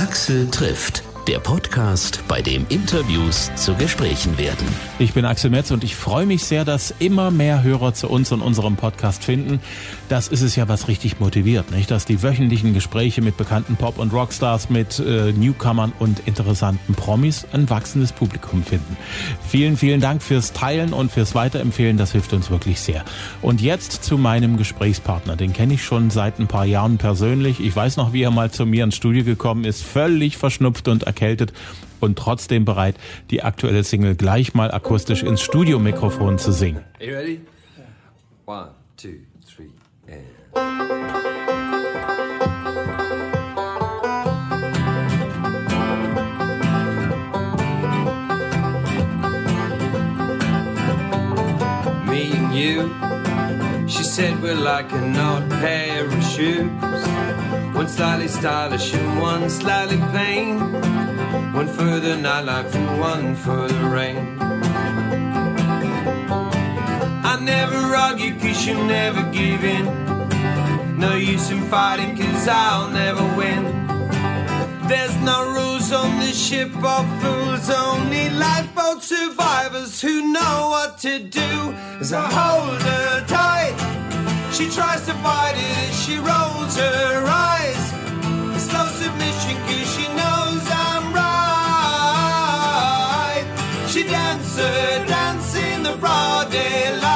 Axel trifft der Podcast, bei dem Interviews zu Gesprächen werden. Ich bin Axel Metz und ich freue mich sehr, dass immer mehr Hörer zu uns und unserem Podcast finden. Das ist es ja, was richtig motiviert, nicht? Dass die wöchentlichen Gespräche mit bekannten Pop- und Rockstars, mit äh, Newcomern und interessanten Promis ein wachsendes Publikum finden. Vielen, vielen Dank fürs Teilen und fürs Weiterempfehlen. Das hilft uns wirklich sehr. Und jetzt zu meinem Gesprächspartner. Den kenne ich schon seit ein paar Jahren persönlich. Ich weiß noch, wie er mal zu mir ins Studio gekommen ist, völlig verschnupft und erkältet und trotzdem bereit, die aktuelle Single gleich mal akustisch ins Studiomikrofon zu singen. Are you ready? One, two, three, and... Me and you, she said we're like an odd pair of shoes. One slightly stylish and one slightly plain. One for the nightlife and one for the rain. I never argue cause you never give in. No use in fighting cause I'll never win. There's no rules on this ship of fools, only lifeboat survivors who know what to do. As I hold her tight, she tries to fight it as she rolls her eyes. Slow submission cause she knows She dances, dance in the broad daylight,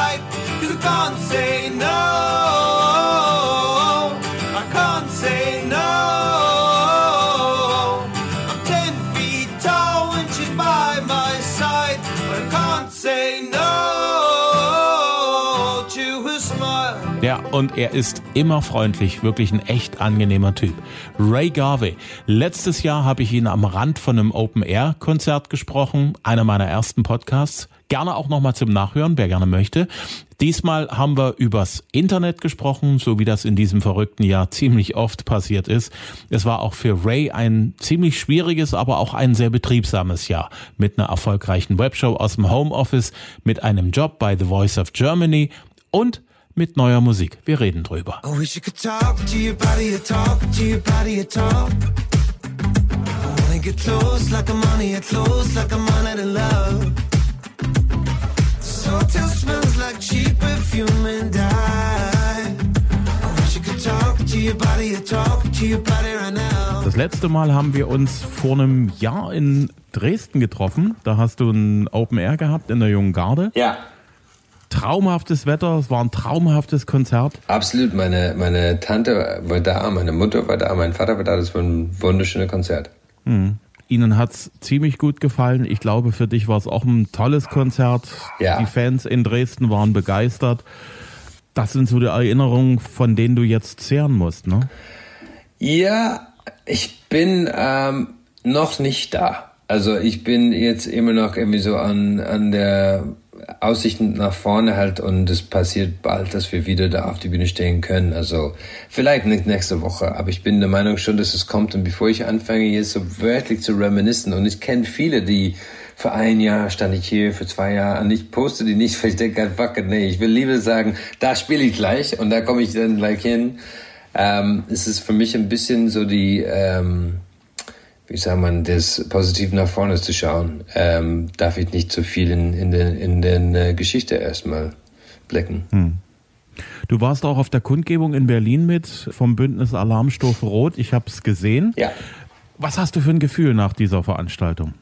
Ja, und er ist immer freundlich, wirklich ein echt angenehmer Typ. Ray Garvey. Letztes Jahr habe ich ihn am Rand von einem Open-Air-Konzert gesprochen, einer meiner ersten Podcasts. Gerne auch nochmal zum Nachhören, wer gerne möchte. Diesmal haben wir übers Internet gesprochen, so wie das in diesem verrückten Jahr ziemlich oft passiert ist. Es war auch für Ray ein ziemlich schwieriges, aber auch ein sehr betriebsames Jahr. Mit einer erfolgreichen Webshow aus dem Homeoffice, mit einem Job bei The Voice of Germany und mit neuer Musik. Wir reden drüber. I wish I could talk to your body, you talk to your body, you talk. I wanna get close like I'm on it, close like I'm on it in love. This hotel smells like cheap perfume and I. I wish I could talk to your body, you talk to your body right now. Das letzte Mal haben wir uns vor einem Jahr in Dresden getroffen. Da hast du ein Open Air gehabt in der Jungen Garde. Ja, Traumhaftes Wetter, es war ein traumhaftes Konzert. absolut. Meine, meine Tante war da, meine Mutter war da, mein Vater war da. Das war ein wunderschönes Konzert. Ihnen hat's ziemlich gut gefallen. Ich glaube, für dich war es auch ein tolles Konzert. Ja. Die Fans in Dresden waren begeistert. Das sind so die Erinnerungen, von denen du jetzt zehren musst, ne? Ja, ich bin ähm, noch nicht da. Also ich bin jetzt immer noch irgendwie so an, an der Aussicht nach vorne halt und es passiert bald, dass wir wieder da auf die Bühne stehen können. Also vielleicht nicht nächste Woche, aber ich bin der Meinung schon, dass es kommt. Und bevor ich anfange, jetzt so wörtlich zu reminiszen, und ich kenne viele, die für ein Jahr stand ich hier, für zwei Jahre, und ich poste die nicht, weil ich denke, fuck it, nee, ich will lieber sagen, da spiele ich gleich und da komme ich dann gleich hin. Ähm, es ist für mich ein bisschen so die, ähm, wie sagt man, das positiv nach vorne zu schauen. Ähm, darf ich nicht zu viel in, in den, in den äh, Geschichte erstmal blicken. Du warst auch auf der Kundgebung in Berlin mit vom Bündnis Alarmstufe Rot. Ich habe es gesehen. Ja. Was hast du für ein Gefühl nach dieser Veranstaltung?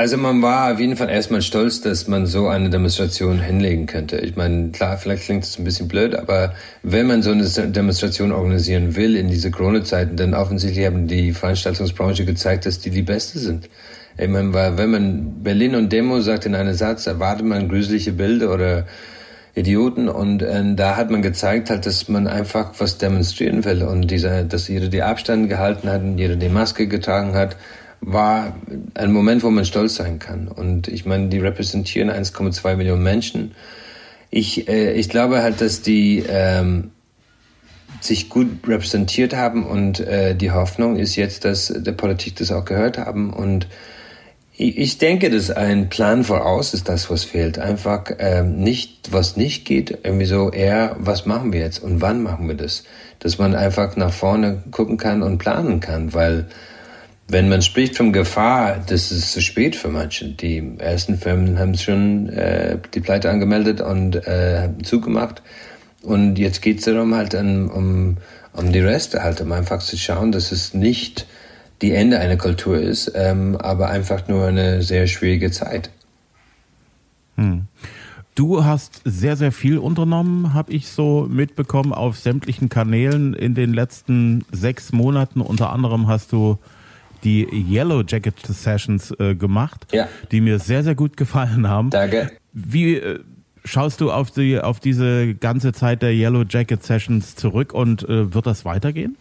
Also man war auf jeden Fall erstmal stolz, dass man so eine Demonstration hinlegen könnte. Ich meine, klar, vielleicht klingt es ein bisschen blöd, aber wenn man so eine Demonstration organisieren will in diese Corona-Zeiten, dann offensichtlich haben die Veranstaltungsbranche gezeigt, dass die die Beste sind. Ich meine, weil wenn man Berlin und Demo sagt in einem Satz, erwartet man gruselig Bilder oder Idioten und äh, da hat man gezeigt halt, dass man einfach was demonstrieren will und dieser, dass jeder die Abstand gehalten hat und jeder die Maske getragen hat, war ein Moment, wo man stolz sein kann. Und ich meine, die repräsentieren 1,2 Millionen Menschen. Ich, äh, ich glaube halt, dass die ähm, sich gut repräsentiert haben und äh, die Hoffnung ist jetzt, dass der Politik das auch gehört haben und ich ich denke, dass ein Plan voraus ist das, was fehlt. Einfach ähm, nicht, was nicht geht, irgendwie so eher, was machen wir jetzt und wann machen wir das? Dass man einfach nach vorne gucken kann und planen kann, weil wenn man spricht von Gefahr, das ist zu spät für manche. Die ersten Firmen haben schon äh, die Pleite angemeldet und äh, haben zugemacht. Und jetzt geht es darum, halt an, um, um die Reste halt, um einfach zu schauen, dass es nicht die Ende einer Kultur ist, ähm, aber einfach nur eine sehr schwierige Zeit. Hm. Du hast sehr, sehr viel unternommen, habe ich so mitbekommen, auf sämtlichen Kanälen in den letzten sechs Monaten. Unter anderem hast du die Yellow Jacket Sessions äh, gemacht, ja. die mir sehr, sehr gut gefallen haben. Danke. Wie äh, schaust du auf, die, auf diese ganze Zeit der Yellow Jacket Sessions zurück und äh, wird das weitergehen?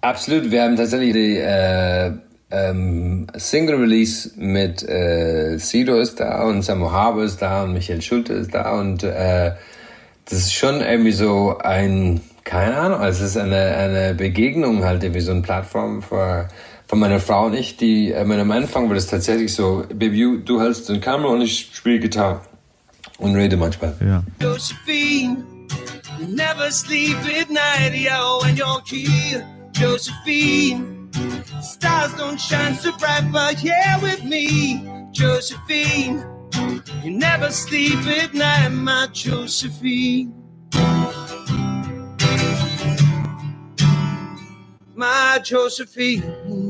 Absolut. Wir haben tatsächlich die äh, ähm, Single Release mit äh, Sido ist da und Samu Haber ist da und Michael Schulte ist da und äh, das ist schon irgendwie so ein, keine Ahnung, es ist eine, eine Begegnung halt, irgendwie so eine Plattform für von meiner Frau und ich, die, äh, am Anfang war das tatsächlich so, Baby, du hältst den Kamera und ich spiele Gitarre und rede manchmal. Ja. Josephine, never sleep at night, yo, when you're here, Josephine. Stars don't shine so bright, but here with me, Josephine. You never sleep at night, my Josephine. My Josephine.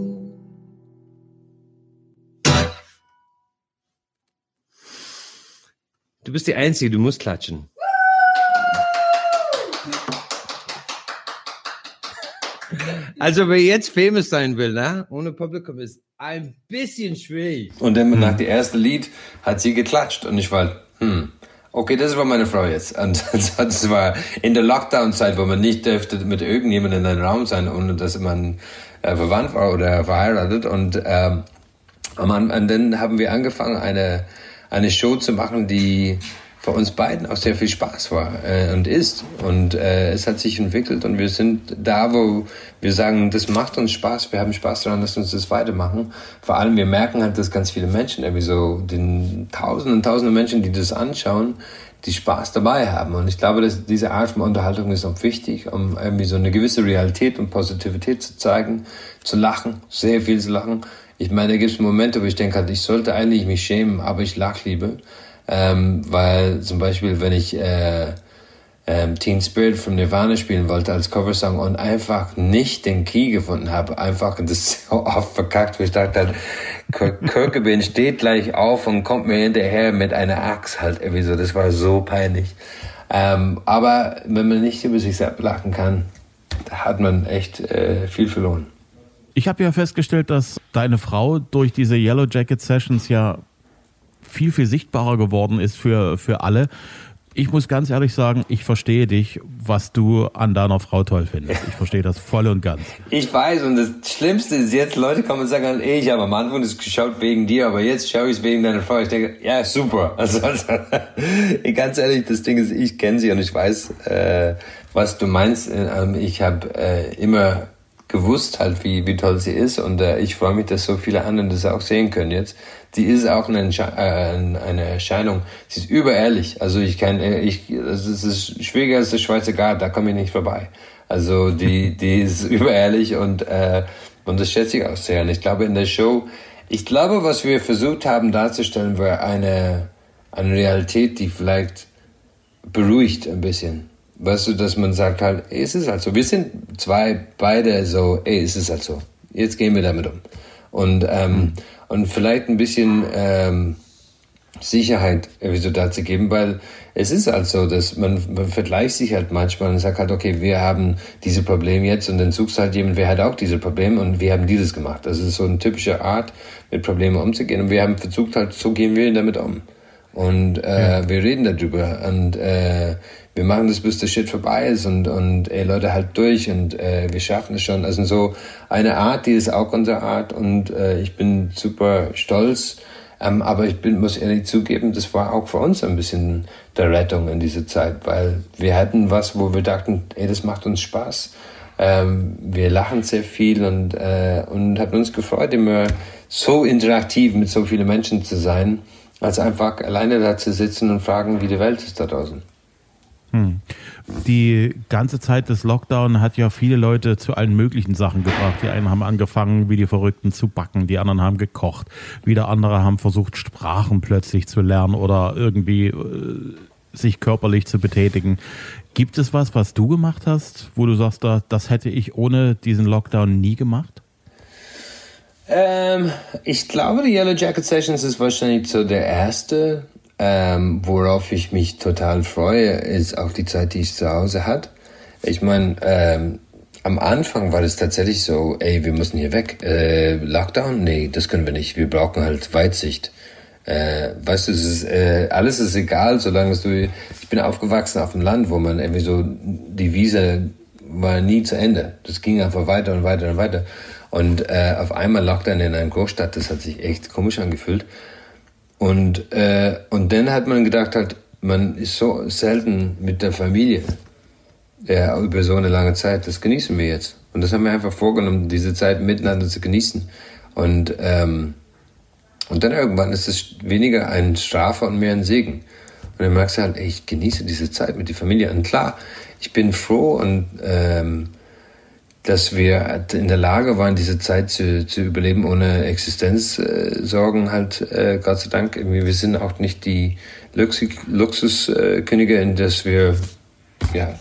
Du bist die Einzige, du musst klatschen. Also wer jetzt famous sein will, ne? ohne Publikum ist ein bisschen schwierig. Und dann nach dem ersten Lied hat sie geklatscht und ich war, hm, okay, das war meine Frau jetzt. Und das war in der Lockdown-Zeit, wo man nicht dürfte mit irgendjemandem in einem Raum sein, ohne dass man äh, verwandt war oder verheiratet. Und, ähm, und, und dann haben wir angefangen, eine eine Show zu machen, die für uns beiden auch sehr viel Spaß war äh, und ist. Und äh, es hat sich entwickelt und wir sind da, wo wir sagen, das macht uns Spaß, wir haben Spaß daran, dass uns das weitermachen. Vor allem, wir merken halt, dass ganz viele Menschen, irgendwie so den Tausenden und Tausenden Menschen, die das anschauen, die Spaß dabei haben. Und ich glaube, dass diese Art von Unterhaltung ist auch wichtig, um irgendwie so eine gewisse Realität und Positivität zu zeigen, zu lachen, sehr viel zu lachen ich meine, da gibt es Momente, wo ich denke, halt, ich sollte eigentlich mich schämen, aber ich lach lieber. Ähm, weil zum Beispiel, wenn ich äh, ähm, Teen Spirit von Nirvana spielen wollte als Coversong und einfach nicht den Key gefunden habe, einfach das so oft verkackt, wo ich dachte, halt, Kirkebin steht gleich auf und kommt mir hinterher mit einer Axt halt irgendwie so. Das war so peinlich. Ähm, aber wenn man nicht über sich selbst lachen kann, hat man echt äh, viel verloren. Ich habe ja festgestellt, dass deine Frau durch diese Yellow Jacket Sessions ja viel, viel sichtbarer geworden ist für, für alle. Ich muss ganz ehrlich sagen, ich verstehe dich, was du an deiner Frau toll findest. Ich verstehe das voll und ganz. Ich weiß, und das Schlimmste ist jetzt, Leute kommen und sagen, ey, ich habe am Anfang das geschaut wegen dir, aber jetzt schaue ich es wegen deiner Frau. Ich denke, ja, super. Also, also ganz ehrlich, das Ding ist, ich kenne sie und ich weiß, äh, was du meinst. Ähm, ich habe äh, immer gewusst halt, wie, wie toll sie ist und äh, ich freue mich, dass so viele anderen das auch sehen können jetzt. Sie ist auch eine, äh, eine Erscheinung. Sie ist überehrlich. Also ich kann, äh, ich, es ist schwieriger als der Schweizer Garten, da komme ich nicht vorbei. Also die, die ist überehrlich und, äh, und das schätze ich auch sehr. Und ich glaube in der Show, ich glaube, was wir versucht haben darzustellen, war eine, eine Realität, die vielleicht beruhigt ein bisschen weißt du, dass man sagt halt, ey, es ist halt so. Wir sind zwei, beide so, ey, es ist halt so. Jetzt gehen wir damit um. Und, ähm, und vielleicht ein bisschen ähm, Sicherheit irgendwie so dazu geben, weil es ist halt so, dass man, man vergleicht sich halt manchmal und sagt halt, okay, wir haben diese Probleme jetzt und dann suchst halt jemand, wer hat auch diese Probleme und wir haben dieses gemacht. Das ist so eine typische Art, mit Problemen umzugehen und wir haben versucht halt, so gehen wir damit um. Und äh, ja. wir reden darüber und äh, wir machen das, bis der Shit vorbei ist und, und ey, Leute, halt durch und äh, wir schaffen es schon. Also so eine Art, die ist auch unsere Art und äh, ich bin super stolz. Ähm, aber ich bin, muss ehrlich zugeben, das war auch für uns ein bisschen der Rettung in dieser Zeit, weil wir hatten was, wo wir dachten, ey, das macht uns Spaß. Ähm, wir lachen sehr viel und, äh, und hat uns gefreut, immer so interaktiv mit so vielen Menschen zu sein, als einfach alleine da zu sitzen und fragen, wie die Welt ist da draußen. Hm. Die ganze Zeit des Lockdown hat ja viele Leute zu allen möglichen Sachen gebracht. Die einen haben angefangen, wie die Verrückten zu backen, die anderen haben gekocht, wieder andere haben versucht, Sprachen plötzlich zu lernen oder irgendwie äh, sich körperlich zu betätigen. Gibt es was, was du gemacht hast, wo du sagst, das hätte ich ohne diesen Lockdown nie gemacht? Ähm, ich glaube, die Yellow Jacket Sessions ist wahrscheinlich so der erste, ähm, worauf ich mich total freue, ist auch die Zeit, die ich zu Hause hat. Ich meine, ähm, am Anfang war das tatsächlich so, ey, wir müssen hier weg. Äh, Lockdown? Nee, das können wir nicht. Wir brauchen halt Weitsicht. Äh, weißt du, es ist, äh, alles ist egal, solange du, ich bin aufgewachsen auf dem Land, wo man irgendwie so, die Wiese war nie zu Ende. Das ging einfach weiter und weiter und weiter. Und äh, auf einmal Lockdown in einer Großstadt, das hat sich echt komisch angefühlt. Und, äh, und dann hat man gedacht, halt, man ist so selten mit der Familie ja, über so eine lange Zeit. Das genießen wir jetzt. Und das haben wir einfach vorgenommen, diese Zeit miteinander zu genießen. Und, ähm, und dann irgendwann ist es weniger ein Strafe und mehr ein Segen. Und dann merkst du halt, ey, ich genieße diese Zeit mit der Familie. Und klar, ich bin froh und ähm, dass wir in der Lage waren, diese Zeit zu, zu überleben ohne Existenzsorgen äh, halt, äh, Gott sei Dank. Wir sind auch nicht die Luxuskönige, in das wir, ja,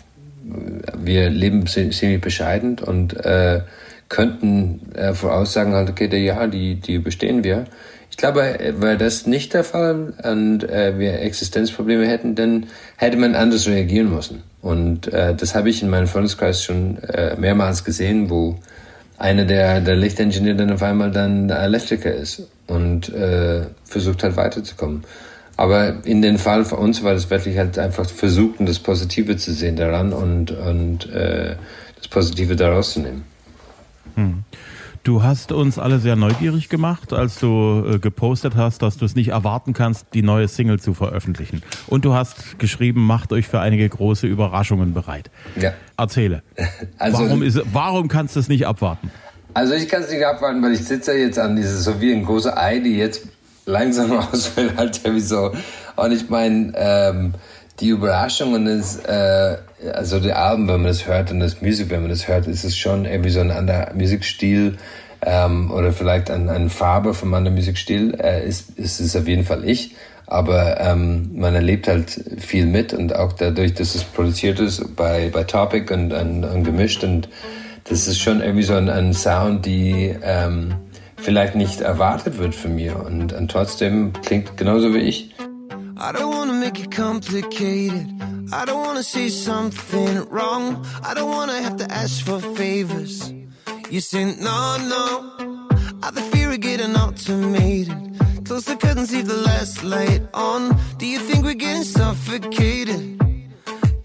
wir leben ziemlich bescheiden und äh, könnten äh, voraussagen halt, okay, ja, die, die bestehen wir. Ich glaube, wäre das nicht der Fall und äh, wir Existenzprobleme hätten, dann hätte man anders reagieren müssen. Und äh, das habe ich in meinem Freundeskreis schon äh, mehrmals gesehen, wo einer der, der Lichtingenieure dann auf einmal dann der Elektriker ist und äh, versucht halt weiterzukommen. Aber in dem Fall für uns war das wirklich halt einfach versuchen, das Positive zu sehen daran und, und äh, das Positive daraus zu nehmen. Hm. Du hast uns alle sehr neugierig gemacht, als du äh, gepostet hast, dass du es nicht erwarten kannst, die neue Single zu veröffentlichen. Und du hast geschrieben, macht euch für einige große Überraschungen bereit. Ja. Erzähle. Also, warum, ist, warum kannst du es nicht abwarten? Also ich kann es nicht abwarten, weil ich sitze jetzt an dieses so wie ein großer Ei, die jetzt langsam ausfällt, halt wie so. Und ich meine, ähm, die Überraschungen ist, äh, also die Alben, wenn man das hört und das Musik, wenn man das hört, ist es schon irgendwie so ein anderer Musikstil ähm, oder vielleicht eine ein Farbe von meinem Musikstil, äh, ist, ist es auf jeden Fall ich. Aber ähm, man erlebt halt viel mit und auch dadurch, dass es produziert ist bei, bei Topic und, und, und gemischt und das ist schon irgendwie so ein, ein Sound, die ähm, vielleicht nicht erwartet wird von mir und, und trotzdem klingt genauso wie ich. I don't wanna make it complicated. I don't wanna say something wrong. I don't wanna have to ask for favors. You say no, no. I the fear of getting automated. Close the curtains, leave the last light on. Do you think we're getting suffocated?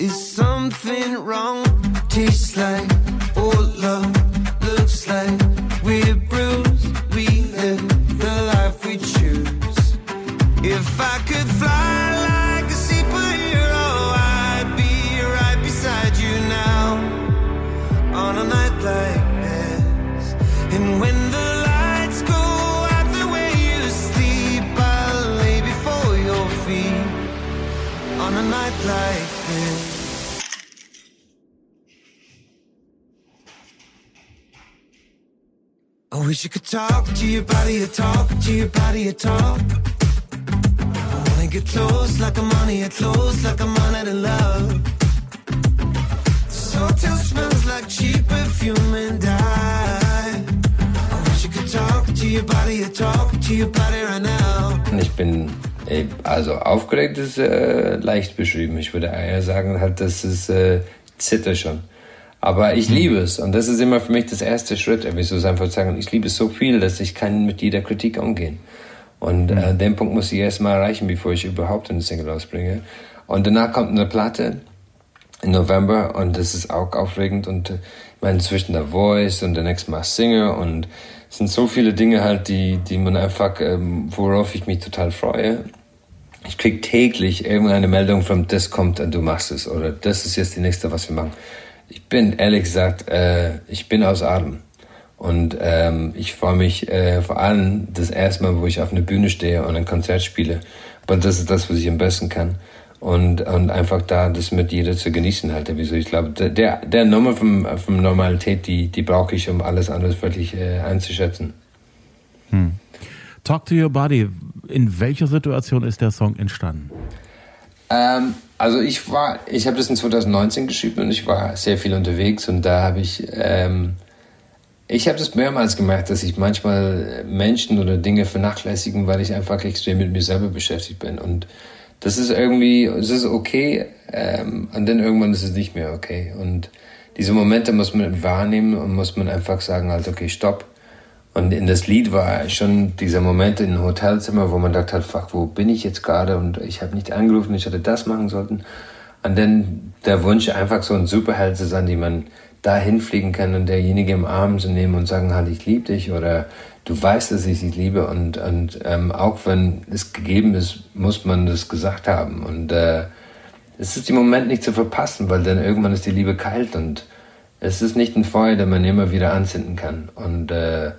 Is something wrong? Tastes like old love, looks like we're I could fly like a superhero, I'd be right beside you now on a night like this. And when the lights go out the way you sleep, I lay before your feet On a night like this. I wish you could talk to your body, or talk to your body, or talk get close like I'm on it, close like I'm on it in love. This hotel smells like cheap perfume and I, I wish you could talk to your body, talk to your body right now. Ich bin also aufgeregt ist äh, leicht beschrieben. Ich würde eher sagen, halt, das ist äh, Zitter schon. Aber ich liebe es und das ist immer für mich das erste Schritt, irgendwie so einfach zu sagen, ich liebe es so viel, dass ich kann mit jeder Kritik umgehen. Und äh, mhm. den Punkt muss ich erstmal erreichen, bevor ich überhaupt eine Single ausbringe. Und danach kommt eine Platte im November und das ist auch aufregend und äh, ich meine zwischen der Voice und der nächsten Mal Singer und es sind so viele Dinge halt, die, die man einfach, ähm, worauf ich mich total freue. Ich krieg täglich irgendeine Meldung von, das kommt und du machst es oder das ist jetzt die nächste, was wir machen. Ich bin ehrlich gesagt, äh, ich bin aus Atem. Und ähm, ich freue mich äh, vor allem das erste Mal, wo ich auf einer Bühne stehe und ein Konzert spiele. Aber das ist das, was ich am besten kann. und, und einfach da das mit jeder zu genießen halt. Wieso ich glaube, der, der Nummer von, von Normalität, die, die brauche ich, um alles andere wirklich äh, einzuschätzen. Hm. Talk to Your Body, in welcher Situation ist der Song entstanden? Ähm, also ich war, ich habe das in 2019 geschrieben und ich war sehr viel unterwegs und da habe ich, ähm, ich habe das mehrmals gemerkt, dass ich manchmal Menschen oder Dinge vernachlässigen, weil ich einfach extrem mit mir selber beschäftigt bin und das ist irgendwie, es ist okay, ähm, und dann irgendwann ist es nicht mehr okay. Und diese Momente muss man wahrnehmen und muss man einfach sagen, halt, okay, stopp. Und in das Lied war schon dieser Moment einem Hotelzimmer, wo man dachte, halt, fuck, wo bin ich jetzt gerade? Und ich habe nicht angerufen, ich hätte das machen sollten. Und dann der Wunsch, einfach so ein Superheld zu sein, die man da hinfliegen kann und derjenige im Arm zu nehmen und sagen, halt, ich liebe dich oder du weißt, dass ich dich liebe und, und ähm, auch wenn es gegeben ist, muss man das gesagt haben. Und äh, es ist im Moment nicht zu verpassen, weil dann irgendwann ist die Liebe kalt und es ist nicht ein Feuer, das man immer wieder anzünden kann. Und äh,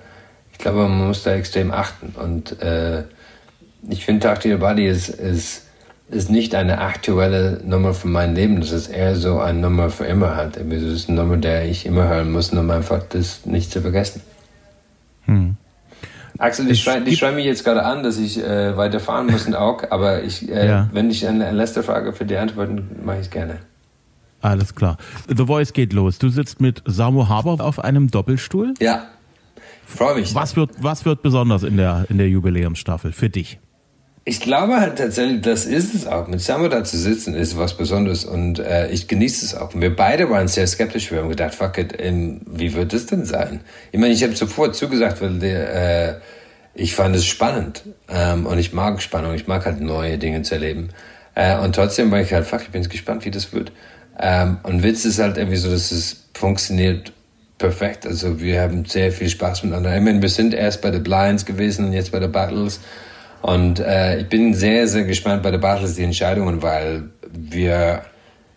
ich glaube, man muss da extrem achten. Und äh, ich finde, Your Body ist, ist, ist nicht eine aktuelle Nummer für mein Leben. Das ist eher so eine Nummer für immer halt. Das ist eine Nummer, der ich immer hören muss, um einfach das nicht zu vergessen. Hm. Axel, die, schrei, die schreiben mich jetzt gerade an, dass ich äh, weiterfahren muss in Aug, aber ich, äh, ja. wenn ich eine, eine letzte Frage für die antworten, mache ich gerne. Alles klar. The Voice geht los. Du sitzt mit Samu Haber auf einem Doppelstuhl. Ja. Freue mich. Was wird, was wird besonders in der, in der Jubiläumsstaffel für dich? Ich glaube halt tatsächlich, das ist es auch. Mit Samu da zu sitzen, ist was Besonderes und äh, ich genieße es auch. Wir beide waren sehr skeptisch. Wir haben gedacht, fuck it, ähm, wie wird es denn sein? Ich meine, ich habe sofort zugesagt, weil der, äh, ich fand es spannend ähm, und ich mag Spannung. Ich mag halt neue Dinge zu erleben. Äh, und trotzdem war ich halt, fuck, ich bin gespannt, wie das wird. Ähm, und Witz ist halt irgendwie so, dass es funktioniert perfekt. Also wir haben sehr viel Spaß miteinander. Ich meine, wir sind erst bei The Blinds gewesen und jetzt bei The Battles. Und äh, ich bin sehr, sehr gespannt bei der Basis die Entscheidungen, weil wir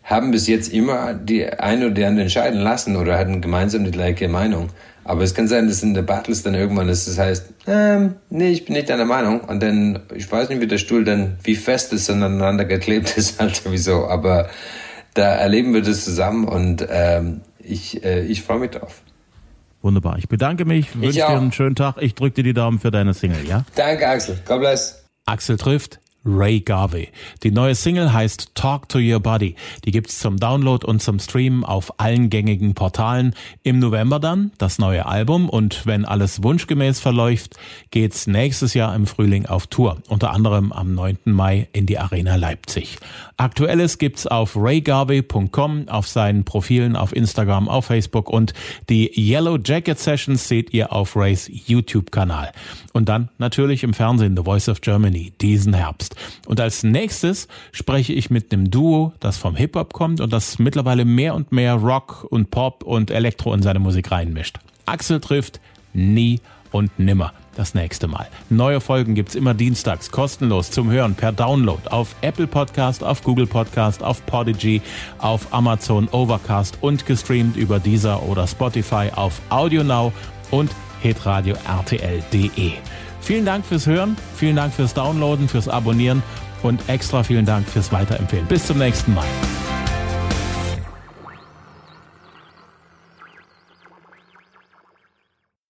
haben bis jetzt immer die eine oder andere entscheiden lassen oder hatten gemeinsam die gleiche Meinung. Aber es kann sein, dass in der Battles dann irgendwann ist, das heißt, ähm, nee, ich bin nicht deiner Meinung. Und dann, ich weiß nicht, wie der Stuhl dann, wie fest es aneinander geklebt ist, halt sowieso. Aber da erleben wir das zusammen und ähm, ich, äh, ich freue mich drauf. Wunderbar. Ich bedanke mich, wünsche dir einen schönen Tag. Ich drücke dir die Daumen für deine Single, ja? Danke, Axel. God bless. Axel trifft Ray Garvey. Die neue Single heißt Talk to Your Body. Die gibt's zum Download und zum Streamen auf allen gängigen Portalen. Im November dann das neue Album und wenn alles wunschgemäß verläuft, geht's nächstes Jahr im Frühling auf Tour. Unter anderem am 9. Mai in die Arena Leipzig. Aktuelles gibt's auf raygarvey.com, auf seinen Profilen auf Instagram, auf Facebook und die Yellow Jacket Sessions seht ihr auf Rays YouTube-Kanal. Und dann natürlich im Fernsehen The Voice of Germany diesen Herbst. Und als nächstes spreche ich mit einem Duo, das vom Hip-Hop kommt und das mittlerweile mehr und mehr Rock und Pop und Elektro in seine Musik reinmischt. Axel trifft nie und nimmer das nächste Mal. Neue Folgen gibt's immer dienstags kostenlos zum Hören per Download auf Apple Podcast, auf Google Podcast, auf Podigy, auf Amazon Overcast und gestreamt über Deezer oder Spotify auf AudioNow und hitradio rtl.de. Vielen Dank fürs Hören, vielen Dank fürs Downloaden, fürs Abonnieren und extra vielen Dank fürs Weiterempfehlen. Bis zum nächsten Mal.